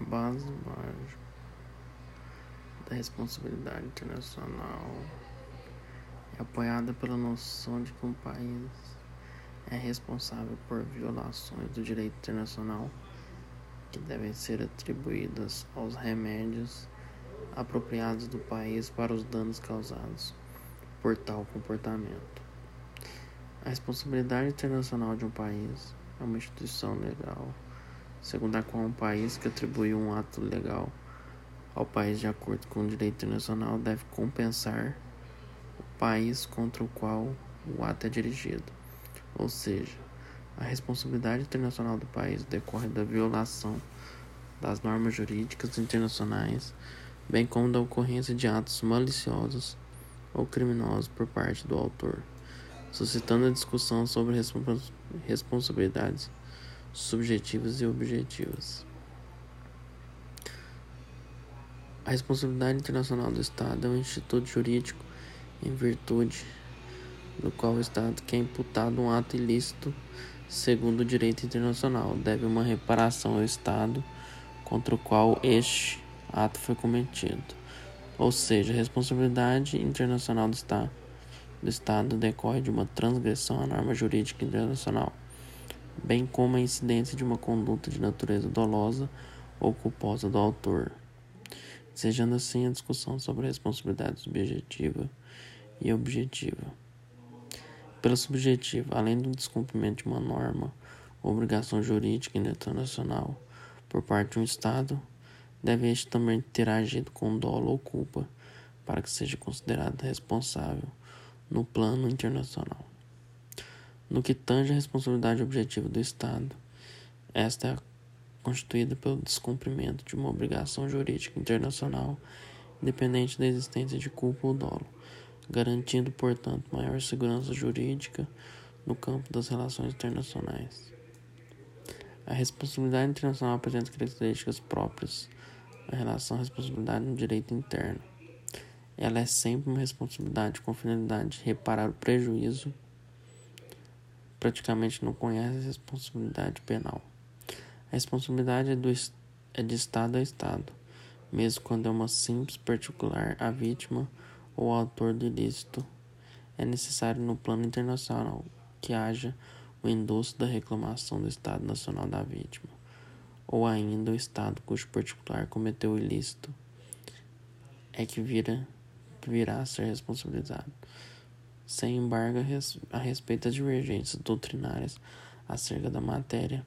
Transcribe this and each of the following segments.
A base básica da responsabilidade internacional é apoiada pela noção de que um país é responsável por violações do direito internacional que devem ser atribuídas aos remédios apropriados do país para os danos causados por tal comportamento. A responsabilidade internacional de um país é uma instituição legal, segundo a qual um país que atribui um ato legal ao país de acordo com o direito internacional deve compensar o país contra o qual o ato é dirigido. Ou seja, a responsabilidade internacional do país decorre da violação das normas jurídicas internacionais, bem como da ocorrência de atos maliciosos ou criminosos por parte do autor, suscitando a discussão sobre responsabilidades subjetivas e objetivas. A responsabilidade internacional do Estado é um instituto jurídico em virtude do qual o Estado que é imputado um ato ilícito segundo o direito internacional deve uma reparação ao Estado contra o qual este ato foi cometido. Ou seja, a responsabilidade internacional do Estado, do Estado decorre de uma transgressão à norma jurídica internacional, bem como a incidência de uma conduta de natureza dolosa ou culposa do autor sejando assim a discussão sobre a responsabilidade subjetiva e objetiva. Pela subjetiva, além do descumprimento de uma norma obrigação jurídica internacional por parte de um Estado, deve este também ter agido com dolo ou culpa para que seja considerado responsável no plano internacional. No que tange a responsabilidade objetiva do Estado, esta é constituída pelo descumprimento de uma obrigação jurídica internacional, independente da existência de culpa ou dolo, garantindo, portanto, maior segurança jurídica no campo das relações internacionais. A responsabilidade internacional apresenta características próprias da relação à responsabilidade no direito interno. Ela é sempre uma responsabilidade com finalidade de reparar o prejuízo, praticamente não conhece a responsabilidade penal. A responsabilidade é, do, é de Estado a Estado, mesmo quando é uma simples particular, a vítima ou autor do ilícito. É necessário no plano internacional que haja o endosso da reclamação do Estado Nacional da vítima, ou ainda o Estado cujo particular cometeu o ilícito é que vira que virá a ser responsabilizado. Sem embargo, a respeito das divergências doutrinárias acerca da matéria,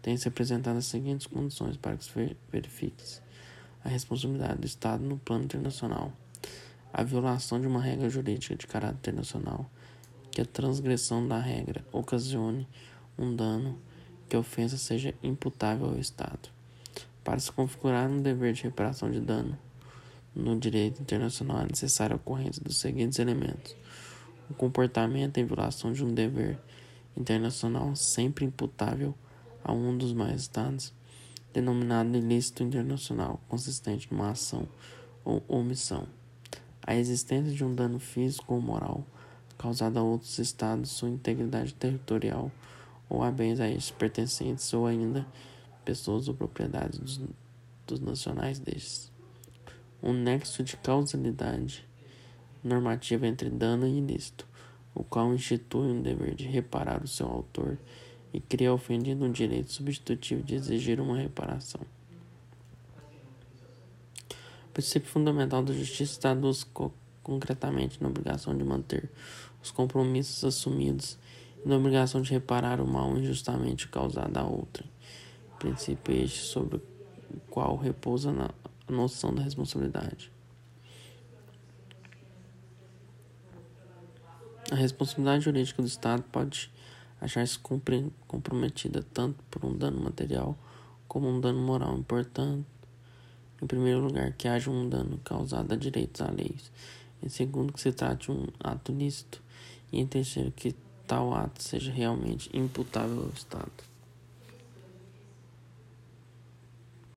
tem se apresentado as seguintes condições para que se verifique a responsabilidade do Estado no plano internacional. A violação de uma regra jurídica de caráter internacional, que a transgressão da regra ocasione um dano, que a ofensa seja imputável ao Estado. Para se configurar um dever de reparação de dano no direito internacional é necessária a ocorrência dos seguintes elementos: o comportamento em violação de um dever internacional sempre imputável a um dos mais estados, denominado ilícito internacional, consistente numa ação ou omissão. A existência de um dano físico ou moral causado a outros estados, sua integridade territorial ou a bens a estes pertencentes ou ainda pessoas ou propriedades dos, dos nacionais destes. Um nexo de causalidade normativa entre dano e ilícito, o qual institui um dever de reparar o seu autor e cria ofendido um direito substitutivo de exigir uma reparação. O princípio fundamental da justiça traduz co concretamente na obrigação de manter os compromissos assumidos e na obrigação de reparar o mal injustamente causado a outrem. Princípio este sobre o qual repousa na noção da responsabilidade. A responsabilidade jurídica do Estado pode achar-se comprometida tanto por um dano material como um dano moral. Importante, em primeiro lugar, que haja um dano causado a direitos alheios. Em segundo, que se trate de um ato lícito. E em terceiro, que tal ato seja realmente imputável ao Estado.